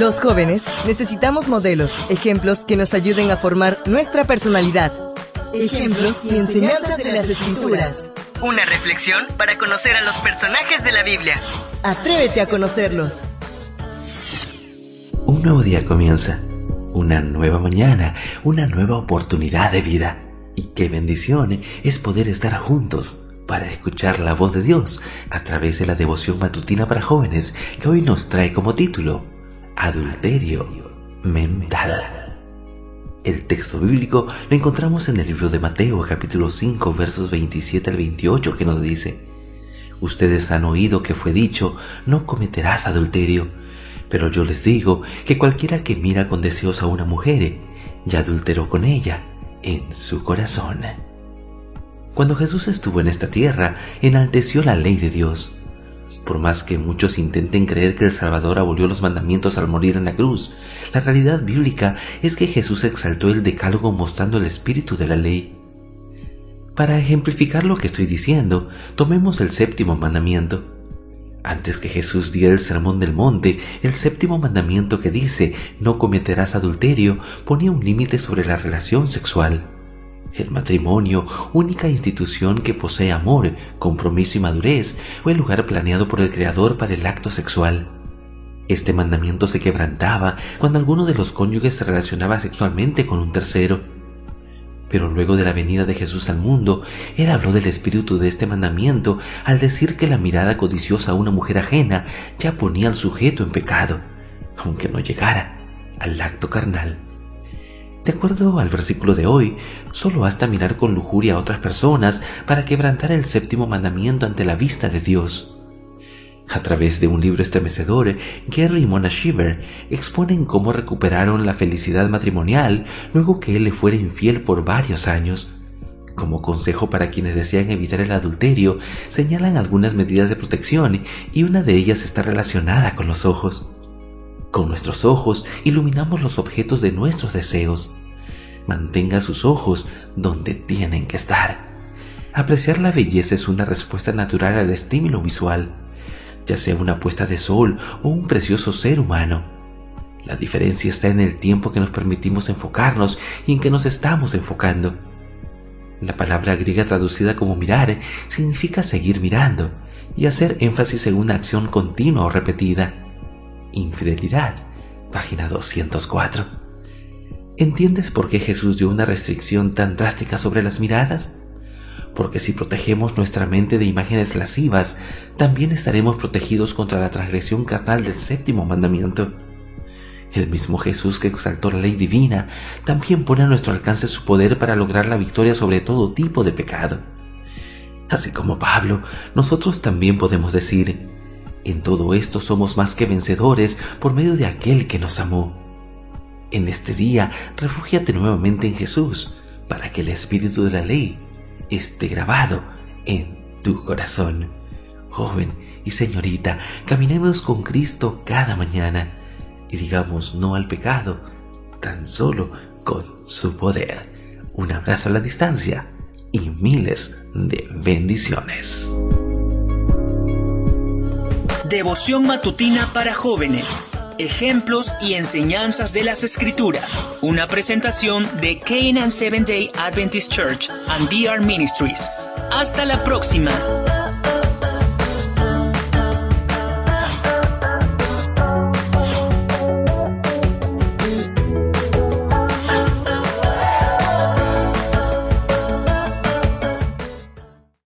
Los jóvenes necesitamos modelos, ejemplos que nos ayuden a formar nuestra personalidad. Ejemplos y enseñanzas de las escrituras. Una reflexión para conocer a los personajes de la Biblia. Atrévete a conocerlos. Un nuevo día comienza, una nueva mañana, una nueva oportunidad de vida. Y qué bendición es poder estar juntos para escuchar la voz de Dios a través de la devoción matutina para jóvenes que hoy nos trae como título Adulterio Mental. El texto bíblico lo encontramos en el libro de Mateo capítulo 5 versos 27 al 28 que nos dice, Ustedes han oído que fue dicho, no cometerás adulterio, pero yo les digo que cualquiera que mira con deseos a una mujer, ya adulteró con ella en su corazón. Cuando Jesús estuvo en esta tierra, enalteció la ley de Dios. Por más que muchos intenten creer que el Salvador abolió los mandamientos al morir en la cruz, la realidad bíblica es que Jesús exaltó el decálogo mostrando el espíritu de la ley. Para ejemplificar lo que estoy diciendo, tomemos el séptimo mandamiento. Antes que Jesús diera el sermón del monte, el séptimo mandamiento que dice no cometerás adulterio ponía un límite sobre la relación sexual. El matrimonio, única institución que posee amor, compromiso y madurez, fue el lugar planeado por el Creador para el acto sexual. Este mandamiento se quebrantaba cuando alguno de los cónyuges se relacionaba sexualmente con un tercero. Pero luego de la venida de Jesús al mundo, Él habló del espíritu de este mandamiento al decir que la mirada codiciosa a una mujer ajena ya ponía al sujeto en pecado, aunque no llegara al acto carnal. De acuerdo al versículo de hoy, solo basta mirar con lujuria a otras personas para quebrantar el séptimo mandamiento ante la vista de Dios. A través de un libro estremecedor, Gary y Mona Shiver exponen cómo recuperaron la felicidad matrimonial luego que él le fuera infiel por varios años. Como consejo para quienes desean evitar el adulterio, señalan algunas medidas de protección y una de ellas está relacionada con los ojos. Con nuestros ojos iluminamos los objetos de nuestros deseos. Mantenga sus ojos donde tienen que estar. Apreciar la belleza es una respuesta natural al estímulo visual, ya sea una puesta de sol o un precioso ser humano. La diferencia está en el tiempo que nos permitimos enfocarnos y en que nos estamos enfocando. La palabra griega traducida como mirar significa seguir mirando y hacer énfasis en una acción continua o repetida. Infidelidad, página 204. ¿Entiendes por qué Jesús dio una restricción tan drástica sobre las miradas? Porque si protegemos nuestra mente de imágenes lascivas, también estaremos protegidos contra la transgresión carnal del séptimo mandamiento. El mismo Jesús que exaltó la ley divina también pone a nuestro alcance su poder para lograr la victoria sobre todo tipo de pecado. Así como Pablo, nosotros también podemos decir, en todo esto somos más que vencedores por medio de aquel que nos amó. En este día, refúgiate nuevamente en Jesús, para que el espíritu de la ley esté grabado en tu corazón. Joven y señorita, caminemos con Cristo cada mañana y digamos no al pecado, tan solo con su poder. Un abrazo a la distancia y miles de bendiciones. Devoción matutina para jóvenes. Ejemplos y enseñanzas de las Escrituras. Una presentación de Canaan Seventh Day Adventist Church and DR Ministries. Hasta la próxima.